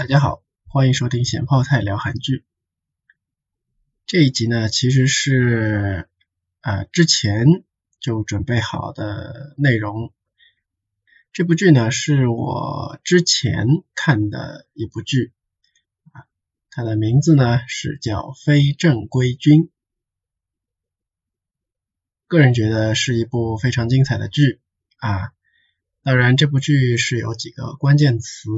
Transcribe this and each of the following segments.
大家好，欢迎收听咸泡菜聊韩剧。这一集呢，其实是啊之前就准备好的内容。这部剧呢，是我之前看的一部剧啊，它的名字呢是叫《非正规军》。个人觉得是一部非常精彩的剧啊。当然，这部剧是有几个关键词。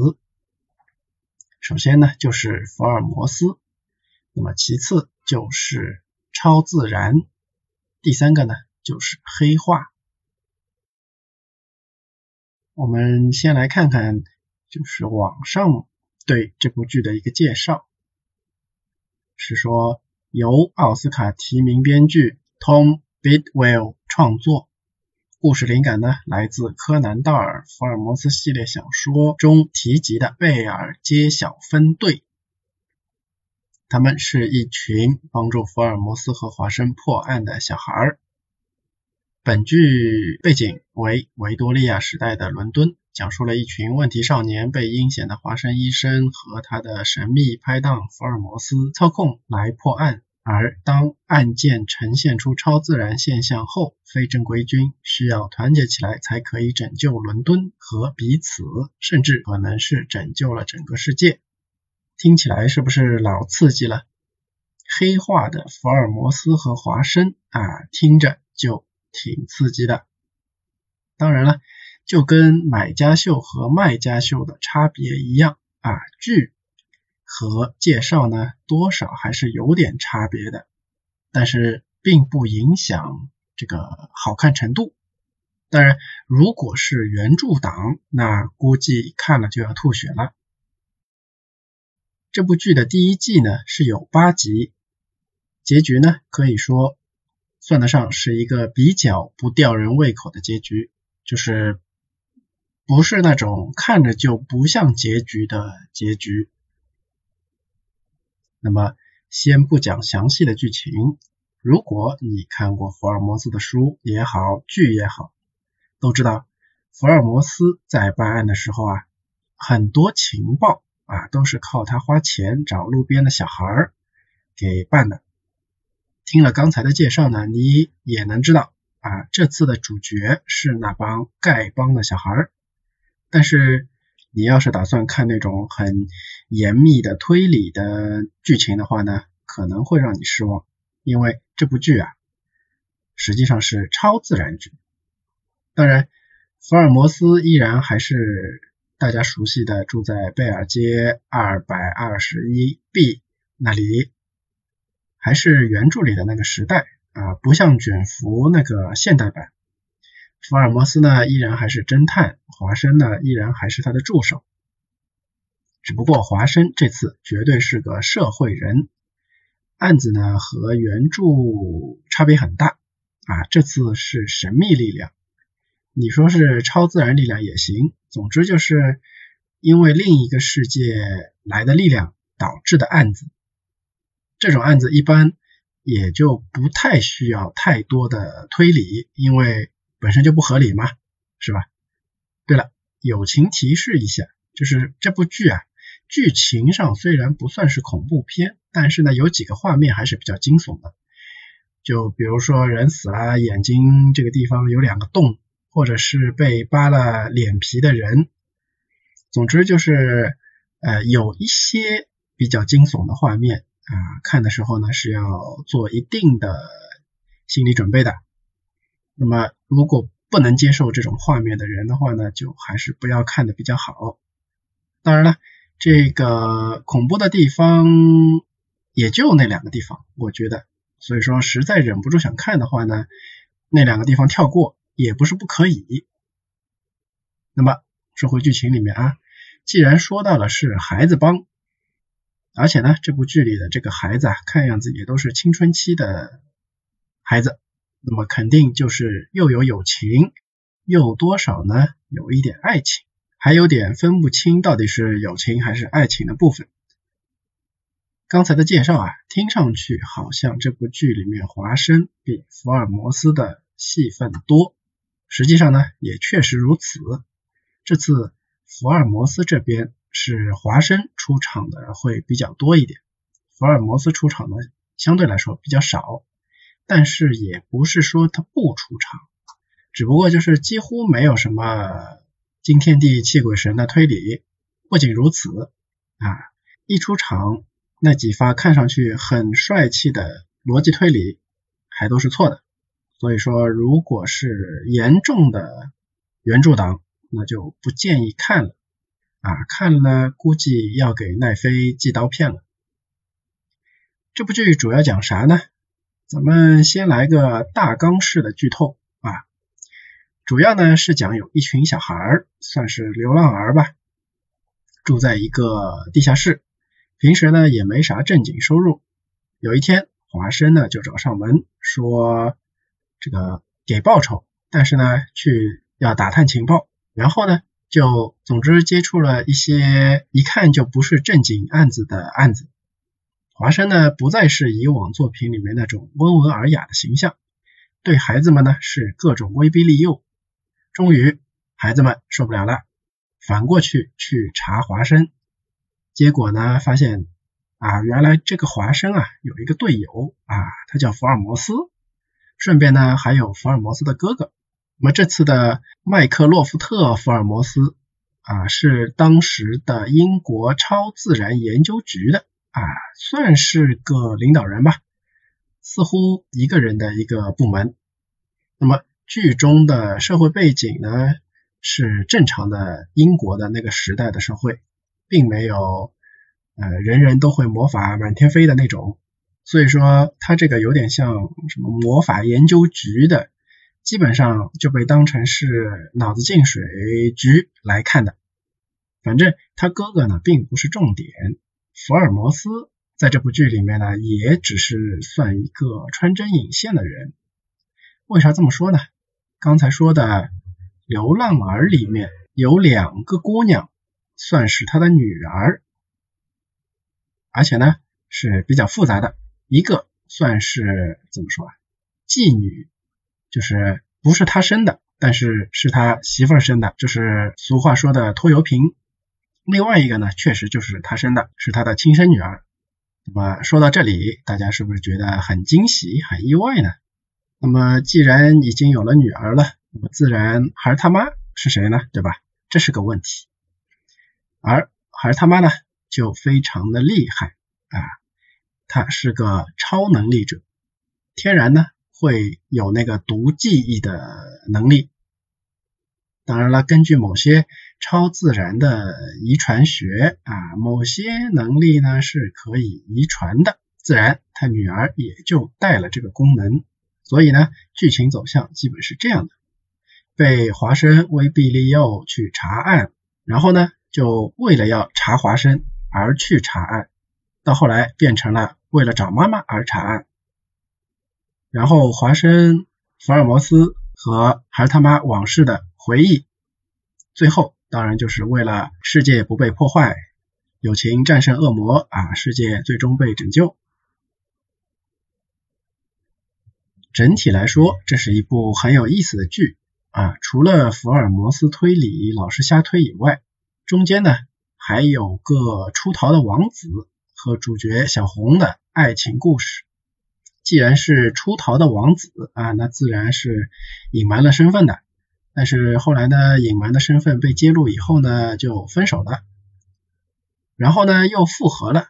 首先呢，就是福尔摩斯，那么其次就是超自然，第三个呢就是黑化。我们先来看看，就是网上对这部剧的一个介绍，是说由奥斯卡提名编剧 Tom Bidwell 创作。故事灵感呢，来自柯南道尔福尔摩斯系列小说中提及的贝尔街小分队。他们是一群帮助福尔摩斯和华生破案的小孩儿。本剧背景为维多利亚时代的伦敦，讲述了一群问题少年被阴险的华生医生和他的神秘拍档福尔摩斯操控来破案。而当案件呈现出超自然现象后，非正规军需要团结起来才可以拯救伦敦和彼此，甚至可能是拯救了整个世界。听起来是不是老刺激了？黑化的福尔摩斯和华生啊，听着就挺刺激的。当然了，就跟买家秀和卖家秀的差别一样啊，剧。和介绍呢，多少还是有点差别的，但是并不影响这个好看程度。当然，如果是原著党，那估计看了就要吐血了。这部剧的第一季呢是有八集，结局呢可以说算得上是一个比较不吊人胃口的结局，就是不是那种看着就不像结局的结局。那么，先不讲详细的剧情。如果你看过福尔摩斯的书也好，剧也好，都知道福尔摩斯在办案的时候啊，很多情报啊都是靠他花钱找路边的小孩儿给办的。听了刚才的介绍呢，你也能知道啊，这次的主角是那帮丐帮的小孩儿。但是。你要是打算看那种很严密的推理的剧情的话呢，可能会让你失望，因为这部剧啊，实际上是超自然剧。当然，福尔摩斯依然还是大家熟悉的住在贝尔街二百二十一 B 那里，还是原著里的那个时代啊，不像卷福那个现代版。福尔摩斯呢，依然还是侦探；华生呢，依然还是他的助手。只不过华生这次绝对是个社会人，案子呢和原著差别很大啊。这次是神秘力量，你说是超自然力量也行。总之就是因为另一个世界来的力量导致的案子。这种案子一般也就不太需要太多的推理，因为。本身就不合理嘛，是吧？对了，友情提示一下，就是这部剧啊，剧情上虽然不算是恐怖片，但是呢，有几个画面还是比较惊悚的。就比如说人死了，眼睛这个地方有两个洞，或者是被扒了脸皮的人。总之就是呃，有一些比较惊悚的画面啊，看的时候呢是要做一定的心理准备的。那么，如果不能接受这种画面的人的话呢，就还是不要看的比较好。当然了，这个恐怖的地方也就那两个地方，我觉得，所以说实在忍不住想看的话呢，那两个地方跳过也不是不可以。那么说回剧情里面啊，既然说到了是孩子帮，而且呢，这部剧里的这个孩子啊，看样子也都是青春期的孩子。那么肯定就是又有友情，又多少呢？有一点爱情，还有点分不清到底是友情还是爱情的部分。刚才的介绍啊，听上去好像这部剧里面华生比福尔摩斯的戏份多，实际上呢也确实如此。这次福尔摩斯这边是华生出场的会比较多一点，福尔摩斯出场的相对来说比较少，但是也不是说他不出场，只不过就是几乎没有什么惊天地泣鬼神的推理。不仅如此，啊，一出场那几发看上去很帅气的逻辑推理还都是错的。所以说，如果是严重的原著党，那就不建议看了。啊，看了呢估计要给奈飞寄刀片了。这部剧主要讲啥呢？咱们先来个大纲式的剧透啊。主要呢是讲有一群小孩儿，算是流浪儿吧，住在一个地下室，平时呢也没啥正经收入。有一天，华生呢就找上门说，这个给报酬，但是呢去要打探情报，然后呢。就总之接触了一些一看就不是正经案子的案子，华生呢不再是以往作品里面那种温文尔雅的形象，对孩子们呢是各种威逼利诱，终于孩子们受不了了，反过去去查华生，结果呢发现啊原来这个华生啊有一个队友啊他叫福尔摩斯，顺便呢还有福尔摩斯的哥哥。那么这次的麦克洛夫特·福尔摩斯啊，是当时的英国超自然研究局的啊，算是个领导人吧，似乎一个人的一个部门。那么剧中的社会背景呢，是正常的英国的那个时代的社会，并没有呃人人都会魔法满天飞的那种，所以说他这个有点像什么魔法研究局的。基本上就被当成是脑子进水局来看的。反正他哥哥呢并不是重点，福尔摩斯在这部剧里面呢也只是算一个穿针引线的人。为啥这么说呢？刚才说的《流浪儿》里面有两个姑娘算是他的女儿，而且呢是比较复杂的，一个算是怎么说啊，妓女。就是不是他生的，但是是他媳妇儿生的，就是俗话说的拖油瓶。另外一个呢，确实就是他生的，是他的亲生女儿。那么说到这里，大家是不是觉得很惊喜、很意外呢？那么既然已经有了女儿了，那么自然孩儿他妈是谁呢？对吧？这是个问题。而孩儿他妈呢，就非常的厉害啊，他是个超能力者，天然呢。会有那个读记忆的能力，当然了，根据某些超自然的遗传学啊，某些能力呢是可以遗传的，自然他女儿也就带了这个功能，所以呢，剧情走向基本是这样的：被华生威逼利诱去查案，然后呢，就为了要查华生而去查案，到后来变成了为了找妈妈而查案。然后华生、福尔摩斯和孩他妈往事的回忆，最后当然就是为了世界不被破坏，友情战胜恶魔啊，世界最终被拯救。整体来说，这是一部很有意思的剧啊，除了福尔摩斯推理老是瞎推以外，中间呢还有个出逃的王子和主角小红的爱情故事。既然是出逃的王子啊，那自然是隐瞒了身份的。但是后来呢，隐瞒的身份被揭露以后呢，就分手了。然后呢，又复合了。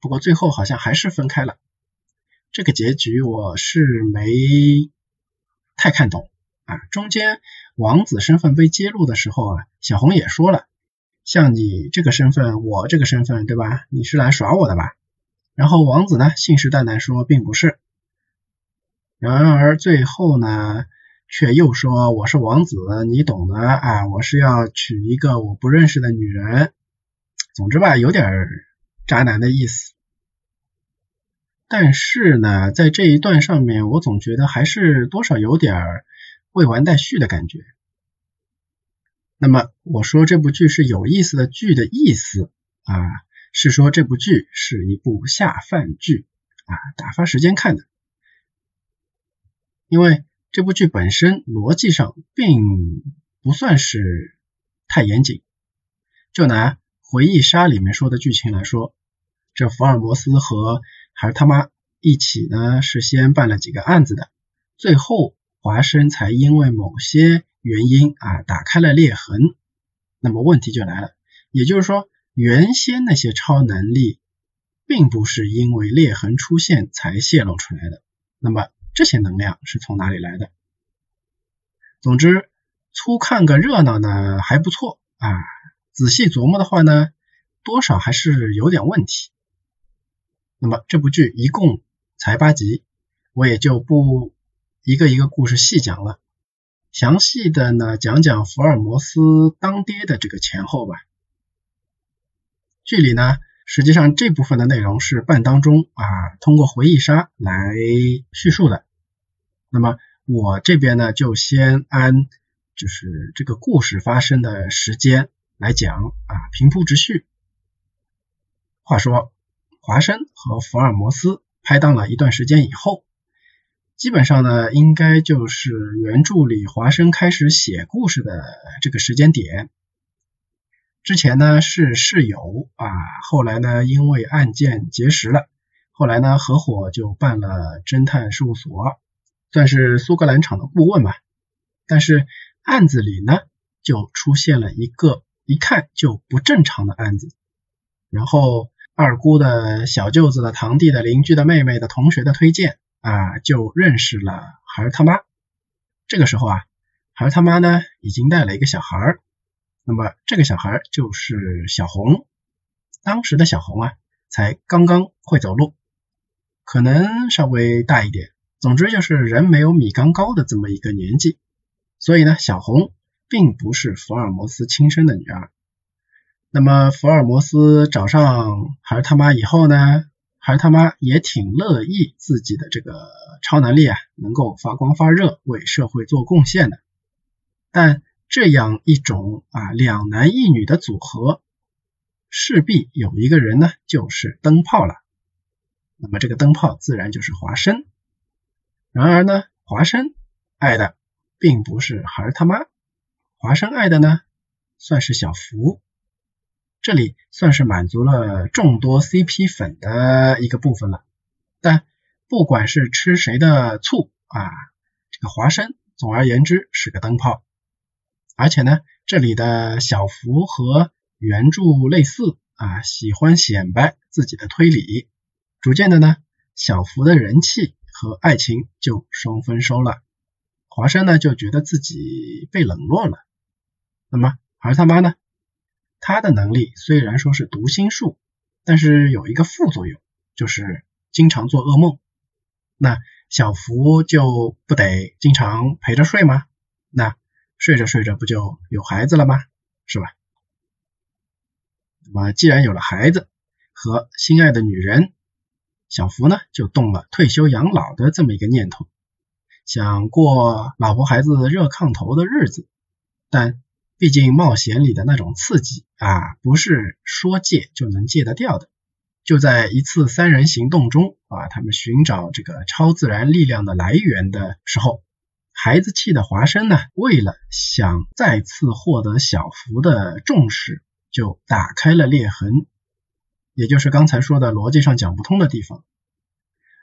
不过最后好像还是分开了。这个结局我是没太看懂啊。中间王子身份被揭露的时候啊，小红也说了，像你这个身份，我这个身份，对吧？你是来耍我的吧？然后王子呢信誓旦旦说并不是，然而最后呢却又说我是王子，你懂的啊，我是要娶一个我不认识的女人。总之吧，有点渣男的意思。但是呢，在这一段上面，我总觉得还是多少有点未完待续的感觉。那么我说这部剧是有意思的剧的意思啊。是说这部剧是一部下饭剧啊，打发时间看的。因为这部剧本身逻辑上并不算是太严谨。就拿回忆杀里面说的剧情来说，这福尔摩斯和孩儿他妈一起呢是先办了几个案子的，最后华生才因为某些原因啊打开了裂痕。那么问题就来了，也就是说原先那些超能力并不是因为裂痕出现才泄露出来的，那么这些能量是从哪里来的？总之，粗看个热闹呢还不错啊。仔细琢磨的话呢，多少还是有点问题。那么这部剧一共才八集，我也就不一个一个故事细讲了，详细的呢讲讲福尔摩斯当爹的这个前后吧。剧里呢，实际上这部分的内容是半当中啊，通过回忆杀来叙述的。那么我这边呢，就先按就是这个故事发生的时间。来讲啊，平铺直叙。话说，华生和福尔摩斯拍档了一段时间以后，基本上呢，应该就是原著里华生开始写故事的这个时间点。之前呢是室友啊，后来呢因为案件结识了，后来呢合伙就办了侦探事务所，算是苏格兰场的顾问吧。但是案子里呢就出现了一个。一看就不正常的案子，然后二姑的小舅子的堂弟的邻居的妹妹的同学的推荐啊，就认识了孩儿他妈。这个时候啊，孩儿他妈呢已经带了一个小孩儿，那么这个小孩就是小红。当时的小红啊，才刚刚会走路，可能稍微大一点，总之就是人没有米缸高的这么一个年纪。所以呢，小红。并不是福尔摩斯亲生的女儿。那么福尔摩斯找上孩他妈以后呢，孩他妈也挺乐意自己的这个超能力啊，能够发光发热，为社会做贡献的。但这样一种啊两男一女的组合，势必有一个人呢就是灯泡了。那么这个灯泡自然就是华生。然而呢，华生爱的并不是孩他妈。华生爱的呢，算是小福，这里算是满足了众多 CP 粉的一个部分了。但不管是吃谁的醋啊，这个华生总而言之是个灯泡。而且呢，这里的小福和原著类似啊，喜欢显摆自己的推理，逐渐的呢，小福的人气和爱情就双丰收了。华生呢就觉得自己被冷落了。那么孩他妈呢？他的能力虽然说是读心术，但是有一个副作用，就是经常做噩梦。那小福就不得经常陪着睡吗？那睡着睡着不就有孩子了吗？是吧？那么既然有了孩子和心爱的女人，小福呢就动了退休养老的这么一个念头，想过老婆孩子热炕头的日子，但。毕竟冒险里的那种刺激啊，不是说戒就能戒得掉的。就在一次三人行动中啊，他们寻找这个超自然力量的来源的时候，孩子气的华生呢，为了想再次获得小福的重视，就打开了裂痕，也就是刚才说的逻辑上讲不通的地方。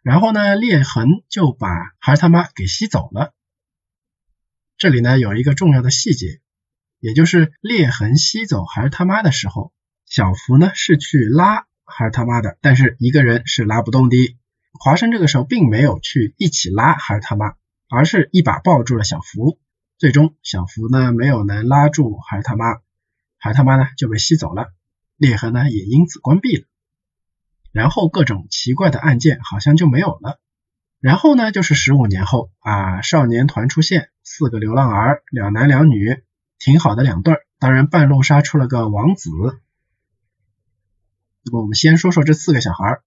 然后呢，裂痕就把孩他妈给吸走了。这里呢有一个重要的细节。也就是裂痕吸走孩他妈的时候，小福呢是去拉孩他妈的，但是一个人是拉不动的。华生这个时候并没有去一起拉孩他妈，而是一把抱住了小福。最终小福呢没有能拉住孩他妈，孩他妈呢就被吸走了，裂痕呢也因此关闭了。然后各种奇怪的案件好像就没有了。然后呢就是十五年后啊，少年团出现，四个流浪儿，两男两女。挺好的两对儿，当然半路杀出了个王子。那么我们先说说这四个小孩，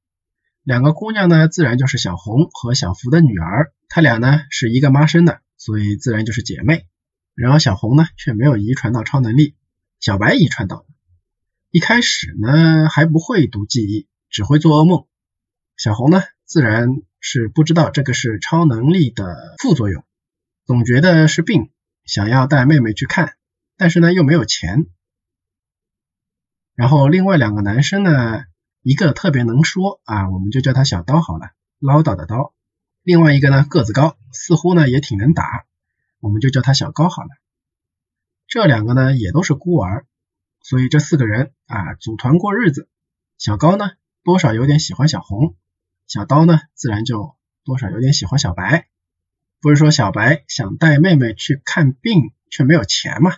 两个姑娘呢，自然就是小红和小福的女儿，她俩呢是一个妈生的，所以自然就是姐妹。然后小红呢却没有遗传到超能力，小白遗传到了。一开始呢还不会读记忆，只会做噩梦。小红呢自然是不知道这个是超能力的副作用，总觉得是病，想要带妹妹去看。但是呢，又没有钱。然后另外两个男生呢，一个特别能说啊，我们就叫他小刀好了，唠叨的叨。另外一个呢个子高，似乎呢也挺能打，我们就叫他小高好了。这两个呢也都是孤儿，所以这四个人啊组团过日子。小高呢多少有点喜欢小红，小刀呢自然就多少有点喜欢小白。不是说小白想带妹妹去看病却没有钱嘛？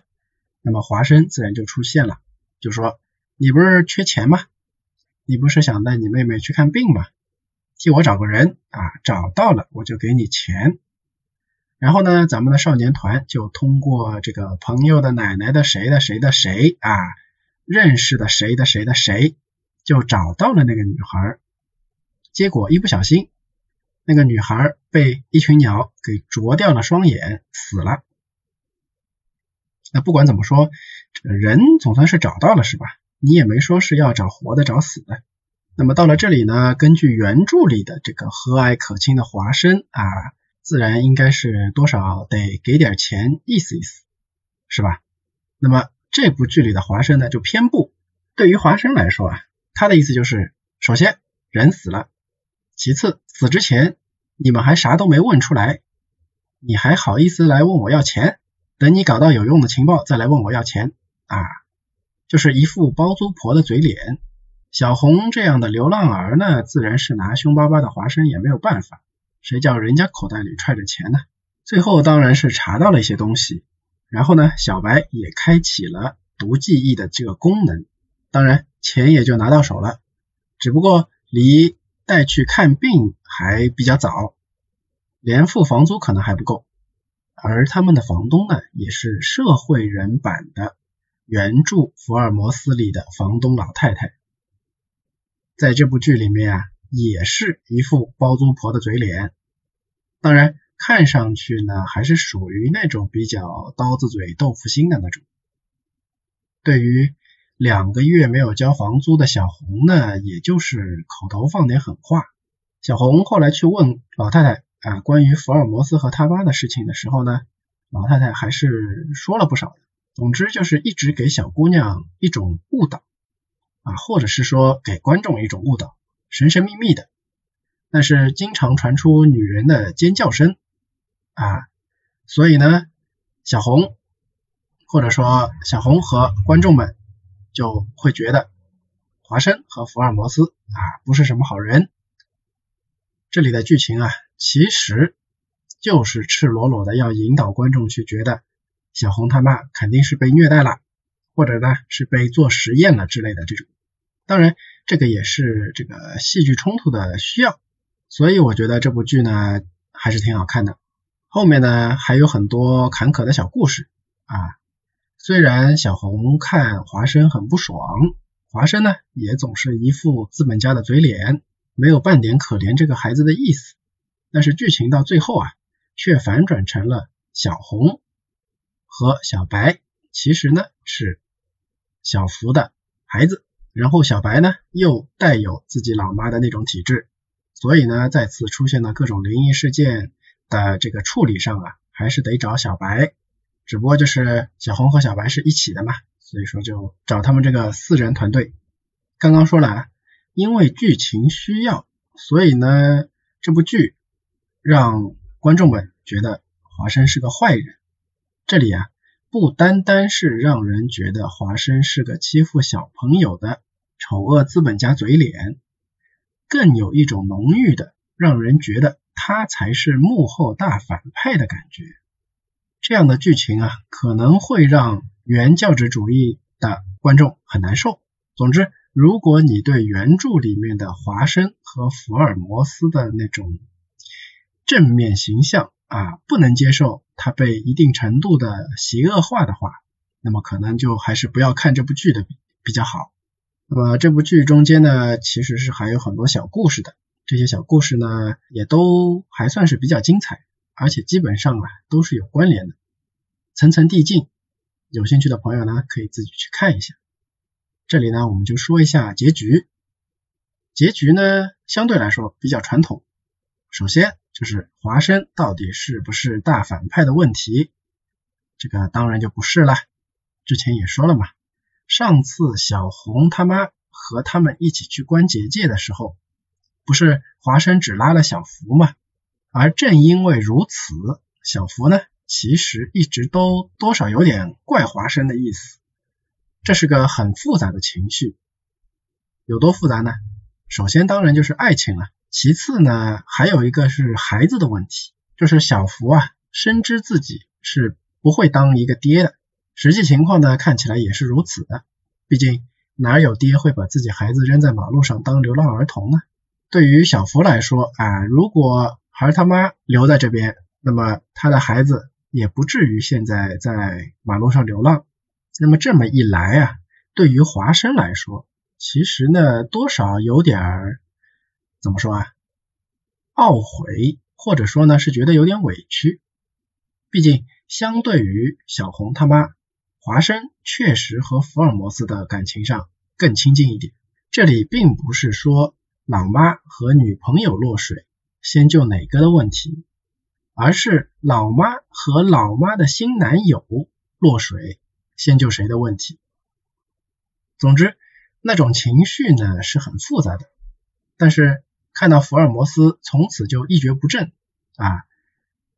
那么华生自然就出现了，就说。你不是缺钱吗？你不是想带你妹妹去看病吗？替我找个人啊，找到了我就给你钱。然后呢，咱们的少年团就通过这个朋友的奶奶的谁的谁的谁啊，认识的谁的谁的谁，就找到了那个女孩。结果一不小心，那个女孩被一群鸟给啄掉了双眼，死了。那不管怎么说，人总算是找到了，是吧？你也没说是要找活的找死的，那么到了这里呢，根据原著里的这个和蔼可亲的华生啊，自然应该是多少得给点钱意思意思，是吧？那么这部剧里的华生呢就偏不，对于华生来说啊，他的意思就是，首先人死了，其次死之前你们还啥都没问出来，你还好意思来问我要钱？等你搞到有用的情报再来问我要钱啊！就是一副包租婆的嘴脸，小红这样的流浪儿呢，自然是拿凶巴巴的华生也没有办法，谁叫人家口袋里揣着钱呢？最后当然是查到了一些东西，然后呢，小白也开启了读记忆的这个功能，当然钱也就拿到手了，只不过离带去看病还比较早，连付房租可能还不够，而他们的房东呢，也是社会人版的。原著福尔摩斯里的房东老太太，在这部剧里面啊，也是一副包租婆的嘴脸。当然，看上去呢，还是属于那种比较刀子嘴豆腐心的那种。对于两个月没有交房租的小红呢，也就是口头放点狠话。小红后来去问老太太啊，关于福尔摩斯和他妈的事情的时候呢，老太太还是说了不少的。总之就是一直给小姑娘一种误导啊，或者是说给观众一种误导，神神秘秘的，但是经常传出女人的尖叫声啊，所以呢，小红或者说小红和观众们就会觉得华生和福尔摩斯啊不是什么好人。这里的剧情啊，其实就是赤裸裸的要引导观众去觉得。小红他妈肯定是被虐待了，或者呢是被做实验了之类的这种。当然，这个也是这个戏剧冲突的需要，所以我觉得这部剧呢还是挺好看的。后面呢还有很多坎坷的小故事啊。虽然小红看华生很不爽，华生呢也总是一副资本家的嘴脸，没有半点可怜这个孩子的意思。但是剧情到最后啊，却反转成了小红。和小白其实呢是小福的孩子，然后小白呢又带有自己老妈的那种体质，所以呢再次出现了各种灵异事件的这个处理上啊，还是得找小白，只不过就是小红和小白是一起的嘛，所以说就找他们这个四人团队。刚刚说了啊，因为剧情需要，所以呢这部剧让观众们觉得华生是个坏人。这里啊，不单单是让人觉得华生是个欺负小朋友的丑恶资本家嘴脸，更有一种浓郁的让人觉得他才是幕后大反派的感觉。这样的剧情啊，可能会让原教旨主义的观众很难受。总之，如果你对原著里面的华生和福尔摩斯的那种正面形象，啊，不能接受他被一定程度的邪恶化的话，那么可能就还是不要看这部剧的比较好。那么这部剧中间呢，其实是还有很多小故事的，这些小故事呢，也都还算是比较精彩，而且基本上啊都是有关联的，层层递进。有兴趣的朋友呢，可以自己去看一下。这里呢，我们就说一下结局。结局呢，相对来说比较传统。首先。就是华生到底是不是大反派的问题，这个当然就不是了。之前也说了嘛，上次小红他妈和他们一起去关结界的时候，不是华生只拉了小福吗？而正因为如此，小福呢，其实一直都多少有点怪华生的意思。这是个很复杂的情绪，有多复杂呢？首先当然就是爱情了，其次呢，还有一个是孩子的问题，就是小福啊，深知自己是不会当一个爹的。实际情况呢，看起来也是如此的。毕竟哪有爹会把自己孩子扔在马路上当流浪儿童呢？对于小福来说啊，如果孩他妈留在这边，那么他的孩子也不至于现在在马路上流浪。那么这么一来啊，对于华生来说，其实呢多少有点儿怎么说啊，懊悔，或者说呢是觉得有点委屈。毕竟相对于小红他妈。华生确实和福尔摩斯的感情上更亲近一点。这里并不是说老妈和女朋友落水先救哪个的问题，而是老妈和老妈的新男友落水先救谁的问题。总之，那种情绪呢是很复杂的。但是看到福尔摩斯从此就一蹶不振啊，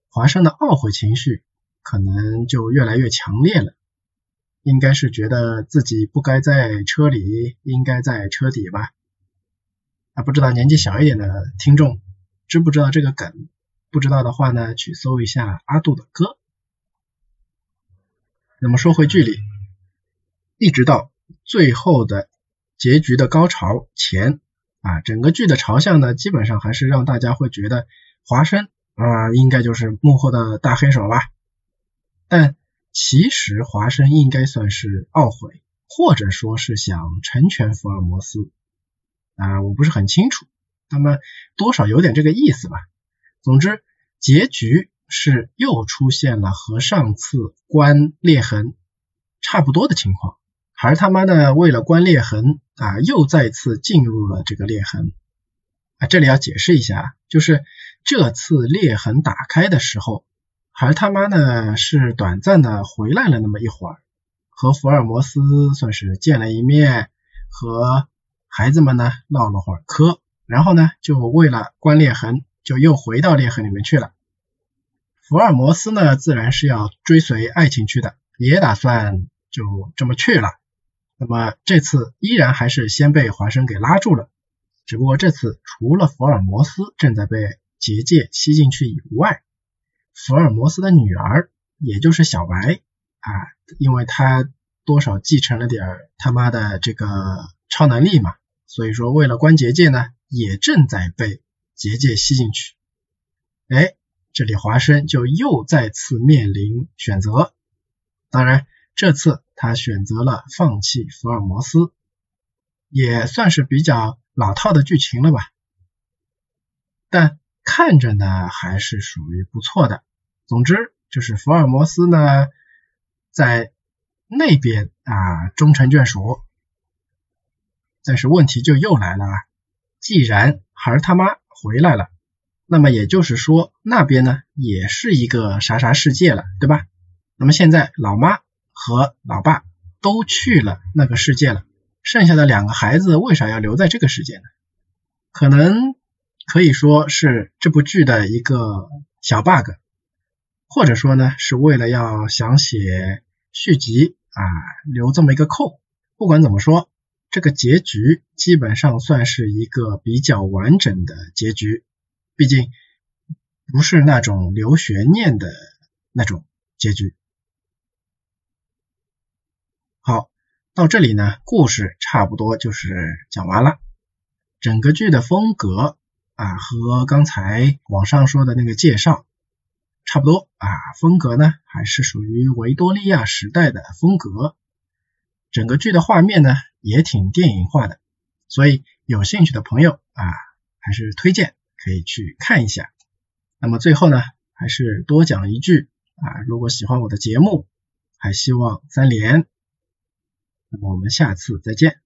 华生的懊悔情绪可能就越来越强烈了。应该是觉得自己不该在车里，应该在车底吧？啊，不知道年纪小一点的听众知不知道这个梗？不知道的话呢，去搜一下阿杜的歌。那么说回剧里，一直到最后的结局的高潮前啊，整个剧的朝向呢，基本上还是让大家会觉得华生啊，应该就是幕后的大黑手吧？但其实华生应该算是懊悔，或者说是想成全福尔摩斯啊，我不是很清楚，那么多少有点这个意思吧。总之，结局是又出现了和上次关裂痕差不多的情况，还是他妈的为了关裂痕啊，又再次进入了这个裂痕啊。这里要解释一下，就是这次裂痕打开的时候。孩他妈呢是短暂的回来了那么一会儿，和福尔摩斯算是见了一面，和孩子们呢唠了会儿嗑，然后呢就为了关裂痕，就又回到裂痕里面去了。福尔摩斯呢自然是要追随爱情去的，也打算就这么去了。那么这次依然还是先被华生给拉住了，只不过这次除了福尔摩斯正在被结界吸进去以外，福尔摩斯的女儿，也就是小白啊，因为她多少继承了点他妈的这个超能力嘛，所以说为了关结界呢，也正在被结界吸进去。哎，这里华生就又再次面临选择，当然这次他选择了放弃福尔摩斯，也算是比较老套的剧情了吧，但。看着呢还是属于不错的。总之就是福尔摩斯呢在那边啊终成眷属。但是问题就又来了啊，既然孩儿他妈回来了，那么也就是说那边呢也是一个啥啥世界了，对吧？那么现在老妈和老爸都去了那个世界了，剩下的两个孩子为啥要留在这个世界呢？可能。可以说是这部剧的一个小 bug，或者说呢是为了要想写续集啊留这么一个扣。不管怎么说，这个结局基本上算是一个比较完整的结局，毕竟不是那种留悬念的那种结局。好，到这里呢，故事差不多就是讲完了，整个剧的风格。啊，和刚才网上说的那个介绍差不多啊，风格呢还是属于维多利亚时代的风格，整个剧的画面呢也挺电影化的，所以有兴趣的朋友啊，还是推荐可以去看一下。那么最后呢，还是多讲一句啊，如果喜欢我的节目，还希望三连。那么我们下次再见。